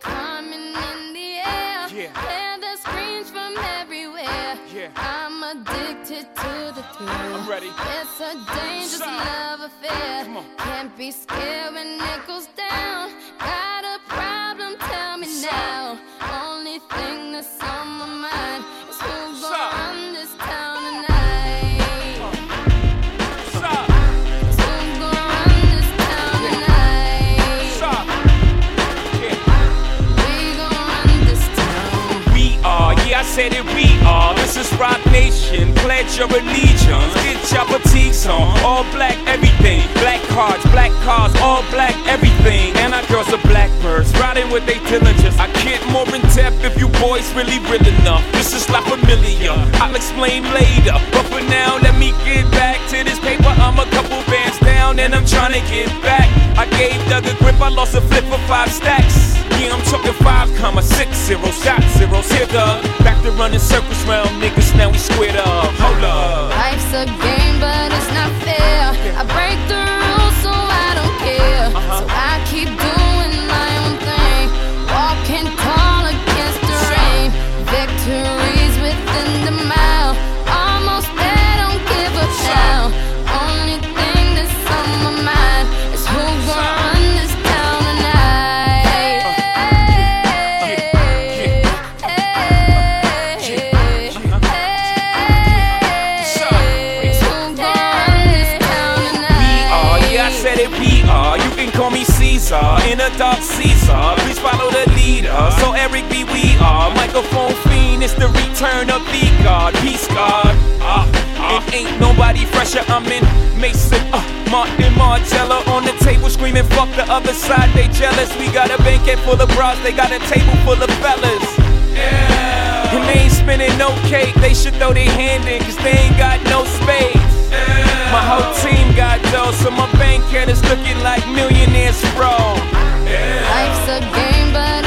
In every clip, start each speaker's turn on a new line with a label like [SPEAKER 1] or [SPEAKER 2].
[SPEAKER 1] coming in the air.
[SPEAKER 2] Yeah.
[SPEAKER 1] Hear the screams from everywhere.
[SPEAKER 2] Yeah.
[SPEAKER 1] I'm addicted to the thrill.
[SPEAKER 2] I'm ready.
[SPEAKER 1] It's a dangerous
[SPEAKER 2] Side.
[SPEAKER 1] love affair.
[SPEAKER 2] Come on.
[SPEAKER 1] Can't be scared when it goes down. Got a problem? Tell me now.
[SPEAKER 2] Said it, we are. This is Rock Nation. Pledge your allegiance. Get your fatigues on. All black, everything. Black cards, black cars, all black, everything. And our girls are blackbirds, riding with they diligence. I can't more in depth if you boys really real enough. This is La Familia. I'll explain later. But for now, let me get back to this paper. I'm a couple down and I'm trying to get back. I gave Doug a grip, I lost a flip for five stacks. Yeah, I'm talking five comma six zero shot zeros here. Back to running circles round niggas, now we squared up. Hold up.
[SPEAKER 1] Life's a game, but it's not fair. I break the
[SPEAKER 2] it's the return of the God. Peace God. Ah, ah. And ain't nobody fresher. I'm in Mason, uh, Martin Margiela on the table screaming, fuck the other side, they jealous. We got a banquet full of bras, they got a table full of fellas. Yeah. And they ain't spinning no cake, they should throw their hand in, cause they ain't got no space. My whole team got dough, so my bank account is looking like millionaires, bro.
[SPEAKER 1] Life's a game, but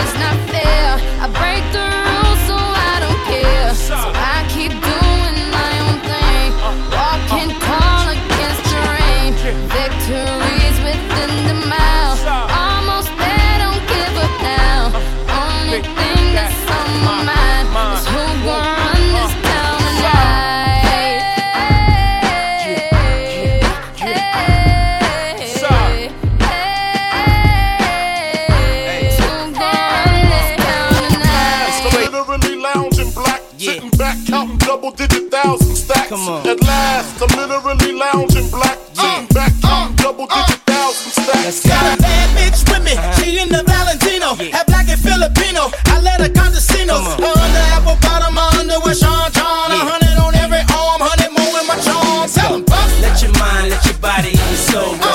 [SPEAKER 3] literally lounging black, sitting uh, back, uh, counting double uh. digit thousand stacks.
[SPEAKER 4] Got a bad bitch with me. Uh-huh. She in the Valentino. Half black and Filipino. I let her condescendo. Her under apple bottom, my underwear Sean John. A hundred on every arm, hundred more in my charm. Tell 'em, puff.
[SPEAKER 5] Let your mind, let your body and your soul go.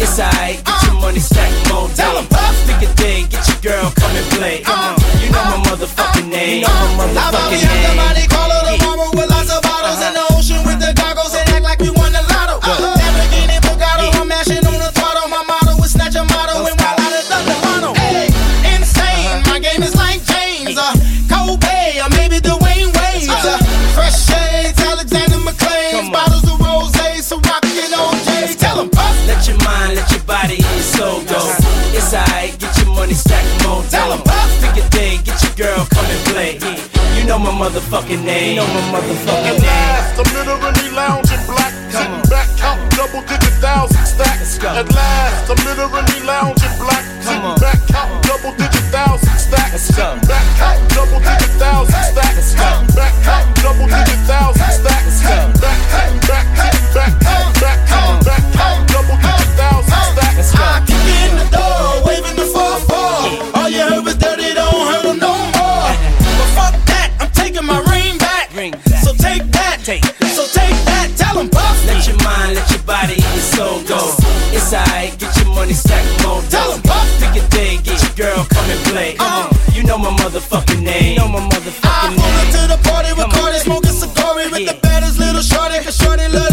[SPEAKER 5] It's alright, get your money stack more
[SPEAKER 4] Tell 'em,
[SPEAKER 5] day.
[SPEAKER 4] puff.
[SPEAKER 5] Pick a day, get your girl, come and play. You know my motherfucking name. You know my
[SPEAKER 4] How about we
[SPEAKER 5] motherfucking
[SPEAKER 4] have
[SPEAKER 5] name. Motherfucking name. You know my motherfucking
[SPEAKER 3] At
[SPEAKER 5] name.
[SPEAKER 3] last, I'm literally lounging black, sitting back, counting double digit thousand stacks. At last, I'm literally lounging black, sitting back, counting double digit thousand stacks.
[SPEAKER 5] Let's go.
[SPEAKER 4] shorty love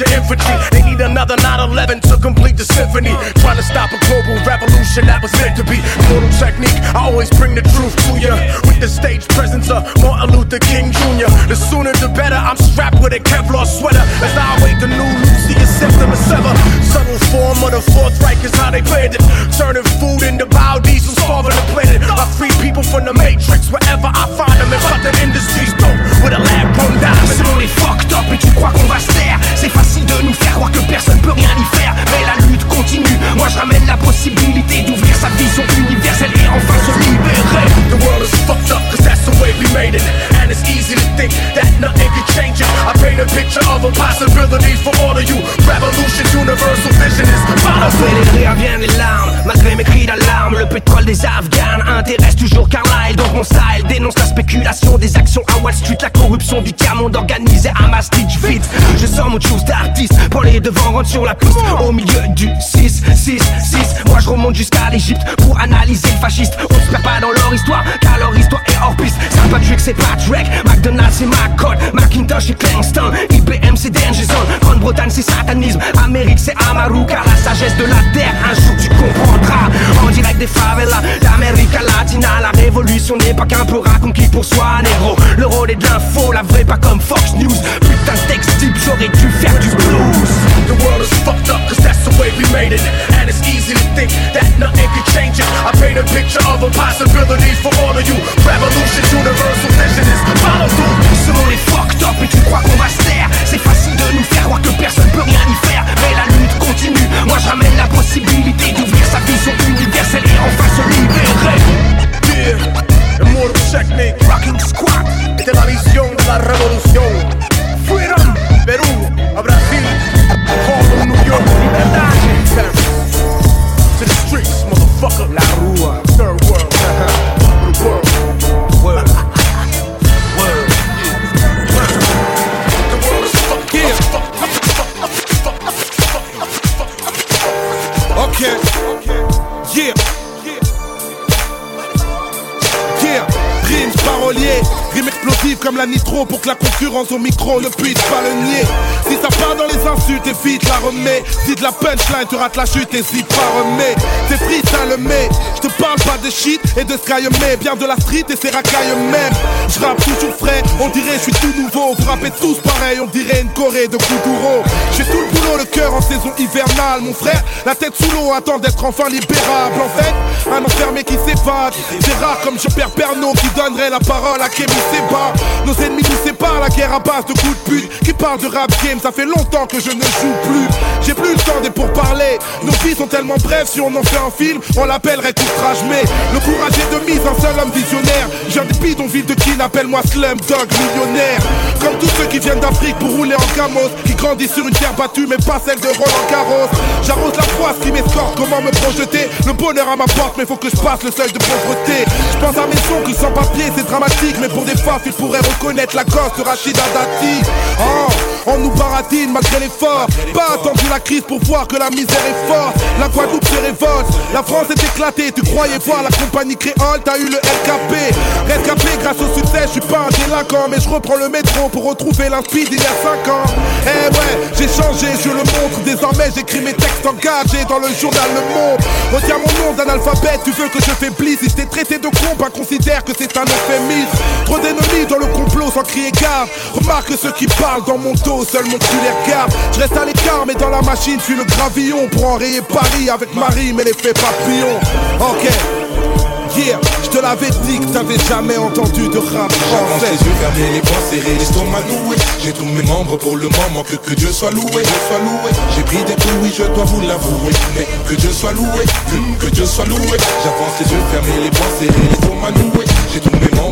[SPEAKER 6] Doberman infantry. They need another 9-11 to complete the symphony. Trying to stop a global revolution that was meant to be. Mortal technique, I always bring the truth to ya. With the stage presence of Martin Luther King Jr. The sooner the better, I'm strapped with a Kevlar sweater. As I await the new Lucius Septim sever. Subtle form of the Fourth Reich is how they planned it. Turning food into biodiesel, starving the planet. I free people from the matrix wherever I find them. And cut the industries dope with a lab grown diamond.
[SPEAKER 7] Selon fucked up et tu crois qu'on va se C'est facile de nous faire croire que personne peut rien y faire Mais la lutte continue Moi je ramène la possibilité d'ouvrir sa vision universelle Et enfin se libérer
[SPEAKER 6] The world is fucked up cause that's the way we made it. And it's easy to think that nothing can change it. I paint a picture of a possibility for all of you. Revolution, universal vision is powerful.
[SPEAKER 7] Mon style dénonce la spéculation Des actions à Wall Street La corruption du tiers-monde organisé à ma stitch vite Je sors mon chose d'artiste Prends les devants, rentre sur la piste. Au milieu du 6, 6, 6 Moi je remonte jusqu'à l'Egypte Pour analyser le fasciste. On se perd pas dans leur histoire Car leur histoire est hors piste. Saint Patrick c'est Patrick McDonald's c'est McCall Macintosh c'est Kingston IBM c'est Danger Zone Grande-Bretagne c'est satanisme. Amérique c'est Amaru Car la sagesse de la terre un jour tu comprendras. En direct des favelas d'Amérique Latina La révolution n'est pas qu'un peu conquis pour soi négro Le rôle est de l'info, la vraie pas comme Fox News Putain texte type j'aurais dû faire du blues
[SPEAKER 6] The world is fucked up cause that's the way we made it. And it's easy to think that nothing can change it. I paint a picture of a possibility for all of you. Revolution, universal vision is powerful.
[SPEAKER 7] Selon les fucked up et tu crois qu'on va se taire C'est facile de nous faire croire que personne peut rien y faire Mais la lutte continue Moi je ramène la possibilité d'ouvrir
[SPEAKER 6] De la visión de la revolución. Freedom, Perú, a Brasil, Harlem, New York, Paris. To the streets, motherfucker. La Rua, third world, the world. The world is
[SPEAKER 8] Yeah.
[SPEAKER 6] up.
[SPEAKER 8] Okay. Yeah. Yeah. Paroliers, rimes explosives comme la nitro pour que la concurrence au micro ne puisse pas le nier. Si ça part dans les insultes, évite la remets. Si de la punchline, tu rates la chute, hésite pas remets. C'est freestyle mais je te parle pas de shit et de sky mais bien de la street et ses racailles même. Je rappe toujours frais, on dirait je suis tout nouveau. Vous rappez tous pareil, on dirait une Corée de Kuduro. J'ai tout le boulot, le cœur en saison hivernale, mon frère. La tête sous l'eau, attend d'être enfin libérable. En fait, un enfermé qui s'évade. C'est rare comme je perds Pernod qui donnerait la parole à Kémy Seba. Nos ennemis nous séparent, la guerre à base de coups de pute. Qui parle de rap game, ça fait longtemps que je ne joue plus. J'ai plus le temps des pourparlers. Nos vies sont tellement brèves, si on en fait un film, on l'appellerait outrage. Mais le courage est de mise, un seul homme visionnaire. J'ai des bidonvilles de qui appelle-moi Slumdog millionnaire. Comme tous ceux qui viennent d'Afrique pour rouler en camos, qui grandissent sur une terre battue, mais pas celle de Roland Garros. J'arrose la froisse qui m'escorte, comment me projeter? Le bonheur à ma porte, mais faut que je passe le seuil de pauvreté. Je pense à mes sons qui sans papier, c'est dramatique, mais pour des il pourrait reconnaître la gosse de Rachida Dati. Oh, on nous baratine malgré l'effort. Pas attendu la crise pour voir que la misère est forte. La Guadeloupe se révolte, la France est éclatée. Tu croyais voir la compagnie créole, t'as eu le LKP. Rescapé grâce au succès, je suis pas un délinquant, mais je reprends le métro pour retrouver l'inspi d'il y a 5 ans. Eh ouais, j'ai changé, je le montre. Désormais, j'écris mes textes engagés dans le journal Le Monde. Retiens mon nom d'un alphabet, tu veux que je faiblisse. Si t'ai traité de con, bah considère que c'est un euphémisme. Trop d'ennemis dans le complot sans crier gare. Remarque ceux qui parlent dans mon dos, seul mon cul les regarde. Je reste à l'écart, mais dans la machine, suis le gravillon pour enrayer Paris avec Marie, mais l'effet papillon. Ok. Yeah, je te l'avais dit que t'avais jamais entendu de rap français.
[SPEAKER 9] les yeux fermés, les poings serrés, l'estomac noué J'ai tous mes membres pour le moment, que, que Dieu soit loué, Dieu soit loué J'ai pris des coups, oui je dois vous l'avouer Mais que Dieu soit loué, que, que Dieu soit loué J'avance les yeux fermés, les poings serrés, l'estomac noué J'ai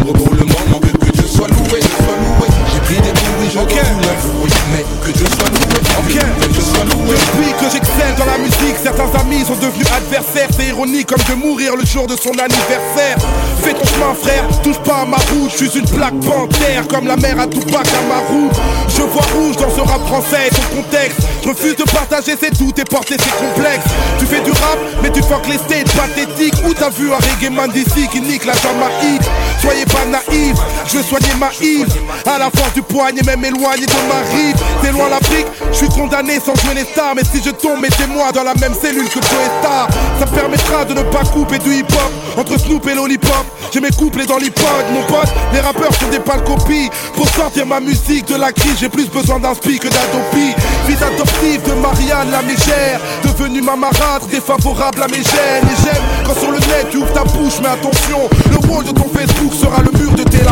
[SPEAKER 9] pour le moment, que, que Dieu soit loué, soit loué J'ai pris des coups, oui je
[SPEAKER 8] Ok.
[SPEAKER 9] dois vous l'avouer Mais que Dieu soit loué,
[SPEAKER 8] Ok.
[SPEAKER 9] que Dieu soit loué
[SPEAKER 8] Depuis que j'excelle dans la musique, certains amis sont devenus adversaires. Comme de mourir le jour de son anniversaire. Fais ton chemin, frère, touche pas à ma route. Je suis une plaque panthère comme la mère à Tupac Amaru. Je vois rouge dans ce rap français et son contexte. Refuse de partager ses doutes et porter ses complexes. Tu fais du rap, mais tu fuck les states pathétiques. Où t'as vu un reggae man d'ici qui nique la Jamaïque? Soyez pas naïfs, je veux soigner ma île. À la force du poignet, même éloigné de ma rive. T'es loin l'Afrique, je suis condamné sans jouer les stars. Mais si je tombe, mettez-moi dans la même cellule que Joe Star. Ça de ne pas couper du hip-hop entre Snoop et Lollipop. J'ai mes couplets dans l'hip-hop, mon pote. Les rappeurs sont des pâles copies. Pour sortir ma musique de la crise, j'ai plus besoin d'un spi que d'adopi. Fils adoptif de Marianne la mégère. Devenu ma marâtre, défavorable à mes gènes. Et j'aime quand sur le net tu ouvres ta bouche, mais attention, le wall de ton Facebook sera le mur de tes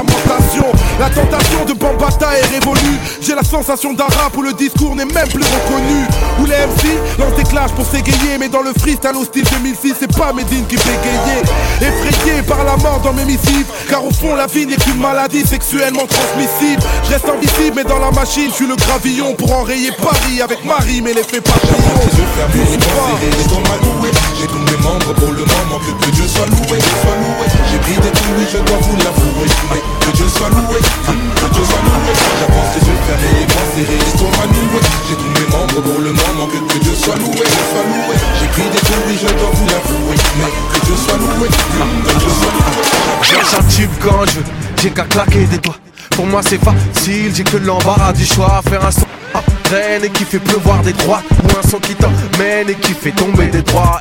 [SPEAKER 8] La tentation de Bambata est révolue. J'ai la sensation d'un rap où le discours n'est même plus reconnu. Où les MC lancent des clashs pour s'égayer, mais dans le freestyle au style 2006, c'est pas Medine qui gayer. Effrayé par la mort dans mes missives, car au fond la vie n'est qu'une maladie sexuellement transmissible. Je reste invisible, mais dans la machine, je suis le gravillon pour enrayer Paris avec Marie, mais.
[SPEAKER 9] Les noué J'ai tous mes membres pour le moment que, Dieu soit loué, soit loué J'ai pris des oui, je dois vous l'avouer que Dieu soit loué, que Dieu soit loué. J'avance les yeux fermés, les poings serrés, l'estomac noué J'ai tous mes membres pour le moment que, que Dieu soit loué, Dieu soit loué. J'ai pris des oui, je dois vous l'avouer. Mais que Dieu soit loué, que Dieu soit loué.
[SPEAKER 10] Cherche un tube quand je j'ai qu'à claquer des doigts. Pour moi c'est facile, j'ai que l'embarras du choix. Faire un son à Rennes et qui fait pleuvoir des droits. Ou un son qui t'emmène et qui fait tomber des droits.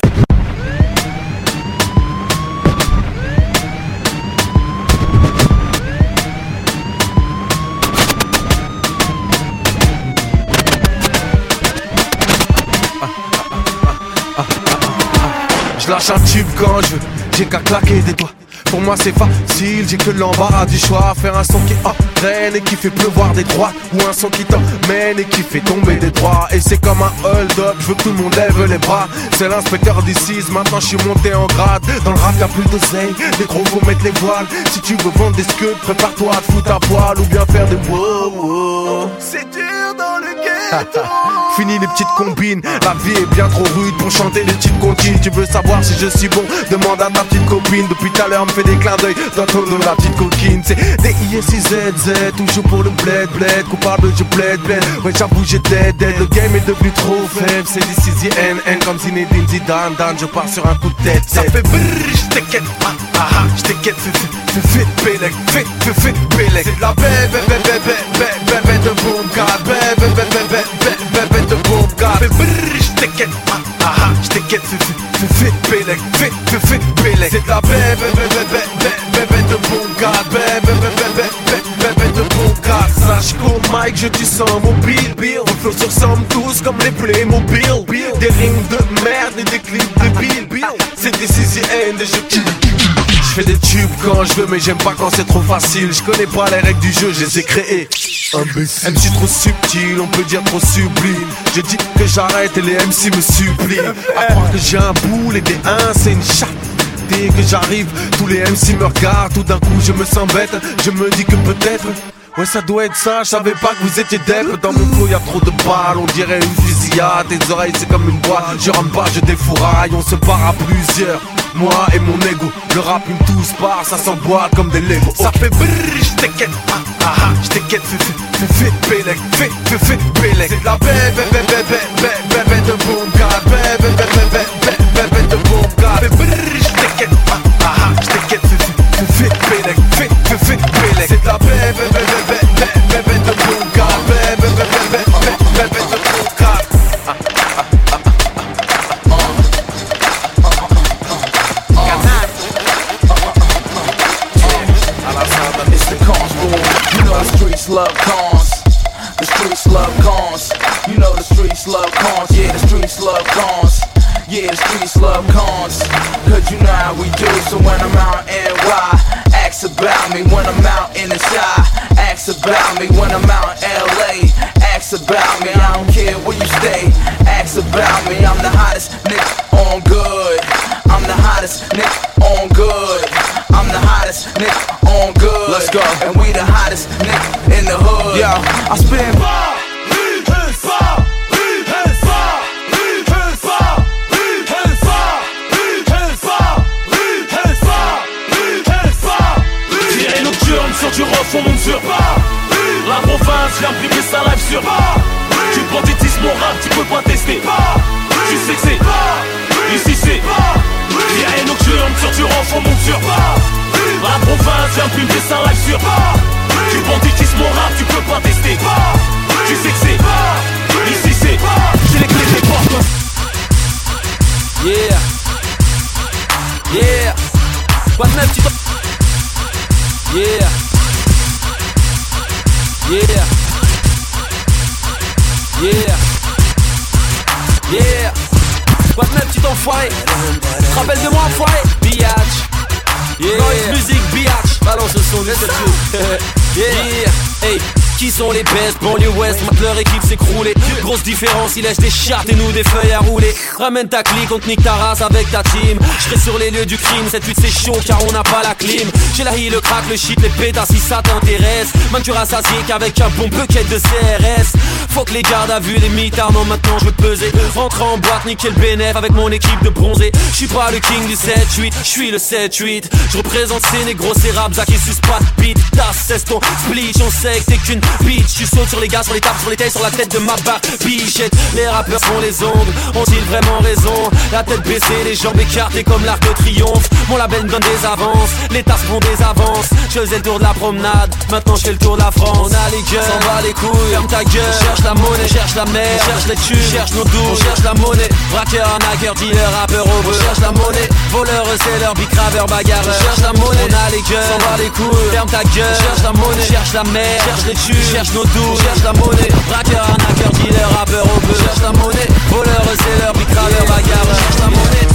[SPEAKER 10] Je lâche un tube quand je veux, j'ai qu'à claquer des doigts. Pour moi c'est facile, j'ai que l'embarras du choix. Faire un son qui entraîne et qui fait pleuvoir des droits. Ou un son qui t'emmène et qui fait tomber des droits. Et c'est comme un hold-up, je veux que tout le monde lève les bras. C'est l'inspecteur d'ici, maintenant je suis monté en grade. Dans le rap y'a plus d'oseille, les gros faut mettre les voiles. Si tu veux vendre des scuds, prépare-toi à te foutre à poil ou bien faire des wow wow. C'est dur dans le ghetto. Fini les petites combines, la vie est bien trop rude pour chanter les petites comptines. Tu veux savoir si je suis bon? Demande à ta petite copine. Depuis tout à l'heure, me fait des clins d'œil dans ton dos, la petite coquine. C'est des ISIZZ, toujours pour le bled, bled. Coupable, je bled, bled. Ouais, j'avoue, j'ai dead, dead. Le game est devenu trop faible. C'est d'ici NN comme Zinedine Zidane. Dan, je pars sur un coup de tête. Ça fait brrr, j't'inquiète, ah ah ah, j't'inquiète, fais fais fais pélec, fais fais fais pélec. C'est de la bébé, bébé, bébé, bébé, de boom, god, bébé, bébé, bébé, bébé, de boom. Fais brrr, j't'inquiète, ah ah ah, fais fais fais fais pélec, fais fais fais pélec. C'est la bébé, bébé, bébé, bébé de bébé, bébé, bébé, boom, god. Sache qu'au mic, je dis sans mobile, bill. On tous comme les Playmobil. Des rings de merde et des clips de bill. C'est des CCN, des jeux je fais des tubes quand je veux mais j'aime pas quand c'est trop facile. Je connais pas les règles du jeu, je les ai créées. Imbécile. MC trop subtil, on peut dire trop sublime. Je dis que j'arrête et les MC me supplient. À croire que j'ai un boule et des 1 c'est une chatte. Dès que j'arrive, tous les MC me regardent. Tout d'un coup je me sens bête, je me dis que peut-être Ouais ça doit être ça, je savais pas que vous étiez dep Dans mon cou y'a trop de balles, on dirait une fusillade Tes oreilles c'est comme une boîte, je rampe pas, je défouraille On se part à plusieurs, moi et mon ego Le rap une tous part, ça s'emboîte comme des Lego Ça fait brrr, j't'inquiète, ah ah ah, j't'inquiète, fais fais fais fais fais fais fais C'est la bébé bébé bébé bébé de boom god Bébé bébé bébé bébé de boom Fais brrr, j't'inquiète, ah
[SPEAKER 11] The streets love cons. You know the streets love cons. Yeah, the streets love cons. Yeah, the streets love cons. Cause you know how we do. So when I'm out in NY, ask about me. When I'm out in the shy, ask about me. When I'm out in LA, ask about me. I don't care where you stay, ask about me. I'm the hottest nigga on good. I'm the hottest nigga on good. I'm the hottest nigga on good. Let's go. And we the hottest nigga Yeah, I spend.
[SPEAKER 12] Sur du on monte sur La province vient brimer sa life sur Tu banditisme mon rap, tu peux pas tester. Tu sais que c'est pas Ici c'est pas une nocturne sur du rough, on monte sur La province vient brimer sa live sur pas banditisme mon rap, tu peux pas tester. Tu sais que c'est Ici c'est J'ai les clés des portes
[SPEAKER 13] Yeah. Yeah. Quoi de neuf, tu Yeah. Yeah. Yeah. Yeah. Quoi de neuf, petit enfoiré Te rappelles de moi, enfoiré Biatch. Yeah. Noise music, biatch Balance le son, Yeah. Hey qui sont les best Banlieue West, maintenant leur équipe s'écrouler Grosse différence, ils laissent des chartes et nous des feuilles à rouler. Ramène ta clique, on te nique ta race avec ta team. Je sur les lieux du crime, cette lutte c'est chaud car on n'a pas la clim. J'ai la hi, le crack, le shit, les pétas si ça t'intéresse. Man tu rassasié qu'avec un bon bucket de CRS Faut que les gardes à vue, les mitards, non maintenant je veux peser. Rentre en boîte, niquer le bénéf avec mon équipe de bronzés. Je suis pas le king du 7-8, je suis le 7-8 Je représente ces négros, ces raps, qui suce pas de beat Tas, c'est ton split, on sait que t'es qu'une bitch Tu sautes sur les gars, sur les tables, sur les tailles, sur la tête de ma barre. Bichette, les rappeurs font les ongles. Ont-ils vraiment raison? La tête baissée, les jambes écartées comme l'arc de triomphe. Mon label me donne des avances, les tasses font des avances. Je faisais le tour de la promenade, maintenant je fais le tour de la France. On a les gueules, s'en bat les couilles, ferme ta gueule. Cherche la monnaie, cherche la mer, cherche les tubes, cherche nos doux, cherche la monnaie. Braqueur, arnaqueur, dealer, rappeur au cherche la monnaie. Voleur, leur bicraveur, bagarreur Cherche la monnaie, on a les gueules, s'en bat les couilles, ferme ta gueule. Cherche la monnaie, cherche la mer, cherche les tubes, cherche nos doux, cherche la monnaie. Braqueur, arnaqueur, dealer, rappeur au peu Cherche la monnaie, voleur, leur bicraveur, bagarreur. Cherche la monnaie.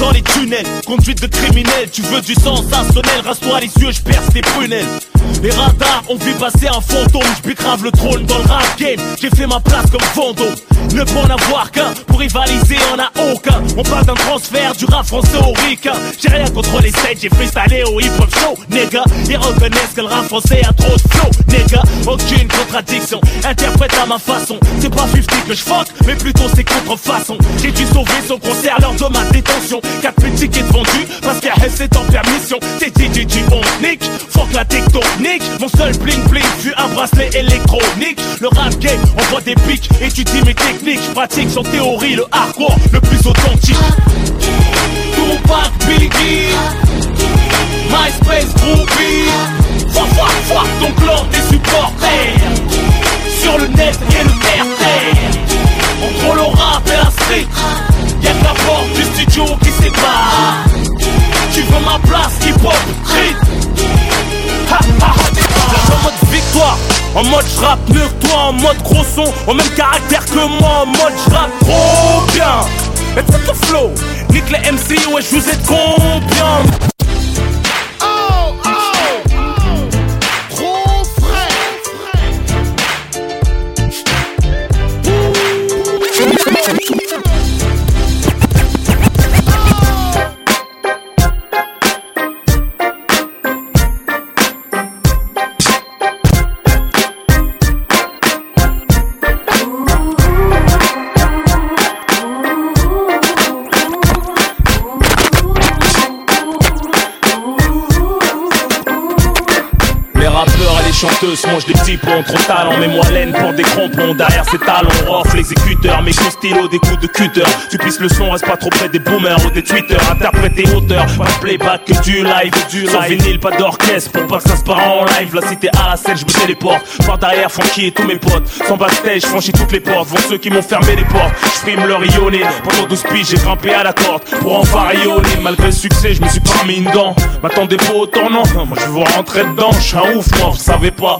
[SPEAKER 12] Dans les tunnels, conduite de criminel Tu veux du sensationnel, rase-toi les yeux, je perce tes prunelles Les radars ont vu passer un fantôme. Je grave le trône dans le rap game. J'ai fait ma place comme fantôme. Ne peut en avoir qu'un, pour rivaliser en a aucun. On parle d'un transfert du rap français au ricain J'ai rien contre les sets, j'ai freestylé au hip hop show Nigga, ils reconnaissent que le rap français a trop de flow Nigga, aucune contradiction, interprète à ma façon. C'est pas 50 que je fuck, mais plutôt c'est contrefaçon. J'ai dû sauver son concert lors de ma détention. 4000 tickets vendus parce qu'à c'est en permission. T'es DJ on nique, fuck la tectonique Mon seul bling bling fut un bracelet électronique. Le rap game envoie des pics, étudie mes techniques pratique son théorie, le hardcore le plus authentique. Tupac, Biggie MySpace, Groupie Fuck, fuck, fuck ton clan, tes supporters. Sur le net et le terre Entre le rap et la street. Y'a que la porte du studio qui sépare. Tu veux ma place, hip-hop, street En mode j'rappe mieux que toi En mode gros son Au même caractère que moi En mode j'rappe trop bien. Tout le flow. Nique les MC ouais je vous ai combien chanteuses mangent des petits ponts trop talents Mais moi laine pour des crampons Derrière ces talons off l'exécuteur Mes coups de stylo des coups de cutter. Tu pisses le son reste pas trop près des boomers ou des tweeters. Interpréter auteur Pas de playback que du live du Sans vinyle pas d'orchestre. Pour pas que ça se part en live. La cité à la scène je me téléporte. Par derrière Francky et tous mes potes. Sans backstage franchis toutes les portes. Vont ceux qui m'ont fermé les portes. Je frime leur rayonner Pendant 12 piges j'ai grimpé à la corde. Pour enfin rayonner Malgré le succès je me suis pas mis une dent M'attendez pas autant non. Moi je veux rentrer dedans. Je suis un ouf moi. Vous savez pas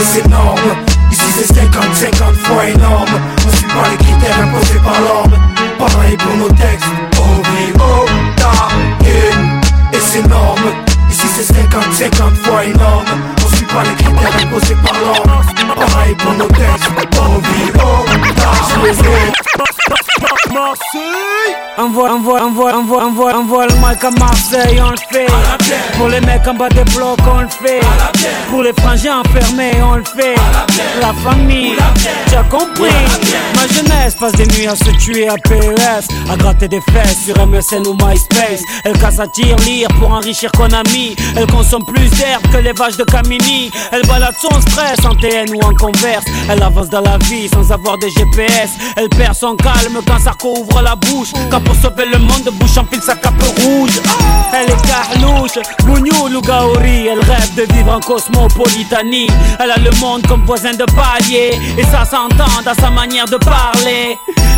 [SPEAKER 4] monde est
[SPEAKER 14] Envoie, envoie, envoie, envoie, envoie, envoie le mic à Marseille, on le fait. Pour les mecs en bas des blocs, on le fait. Pour les frangins enfermés, on le fait. La famille, tu as compris Ma jeunesse passe des nuits à se tuer à PES À gratter des fesses sur MSN ou MySpace. Elle casse à tir, lire pour enrichir Konami Elle consomme plus d'herbe que les vaches de Camini Elle balade son stress en TN ou en converse. Elle avance dans la vie sans avoir de GPS Elle perd son calme quand Sarko ouvre la bouche. Quand pour sauver le monde bouche enfile sa cape rouge. Elle est carlouche, Bougnou Lougaori. Elle rêve de vivre en cosmopolitanie. Elle a le monde comme voisin de palier. Et ça s'entend dans sa manière de parler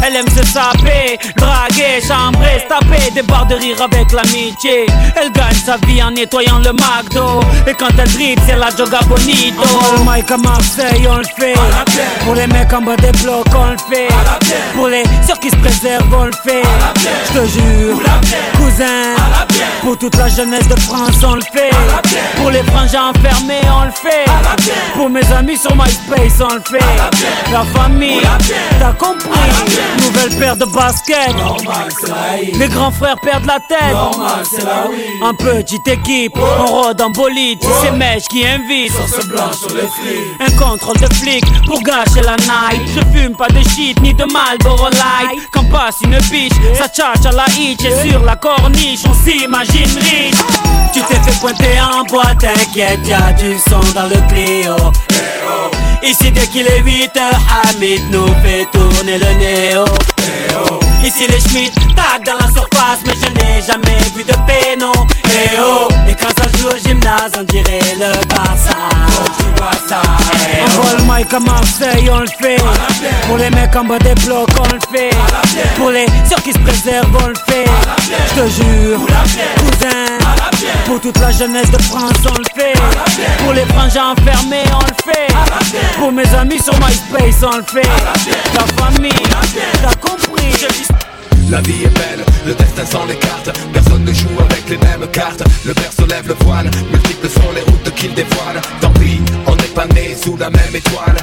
[SPEAKER 14] Elle aime se saper, draguer, chambrer, taper Des barres de rire avec l'amitié. Elle gagne sa vie en nettoyant le McDo. Et quand elle drip c'est la joga bonito. On le mic à Marseille on le fait. Pour les mecs en bas des blocs on le fait. Pour les ceux qui se préservent on le fait. Je te jure Cousin. Pour toute la jeunesse de France on le fait. Pour les frangins enfermés on le fait. Pour mes amis sur MySpace on le fait. La famille T'as compris. Nouvelle paire de baskets. Les grands frères perdent la tête. En petite équipe On rôde en bolide. C'est ces mèches qui invitent Un contrôle de flic pour gâcher la night. Je fume pas de shit ni de Marlboro Light. Quand passe une biche, ça tchatche à la hitch. Et sur la corniche, on s'imagine riche. Tu t'es fait pointer en boîte, t'inquiète, y'a du son dans le Clio Ici dès qu'il est 8 heures, Hamid nous fait tourner le néo Ici les Schmitt tag dans la surface Mais je n'ai jamais vu de péno. Eh oh Et quand ça joue au gymnase on dirait le Barça. On voit le mic à Marseille on le fait. Pour les mecs en bas des blocs on le fait. Pour les ceux qui se préservent on le fait. Je te jure Cousin. Pour toute la jeunesse de France on le fait. Pour les frangins enfermés on le fait. Pour mes amis sur MySpace on le fait. La famille T'as compris
[SPEAKER 11] la vie est belle, le destin sans les cartes. Personne ne joue avec les mêmes cartes. Le père se lève le voile, multiples sont les routes qu'il dévoile. Tant pis, on n'est pas né sous la même étoile.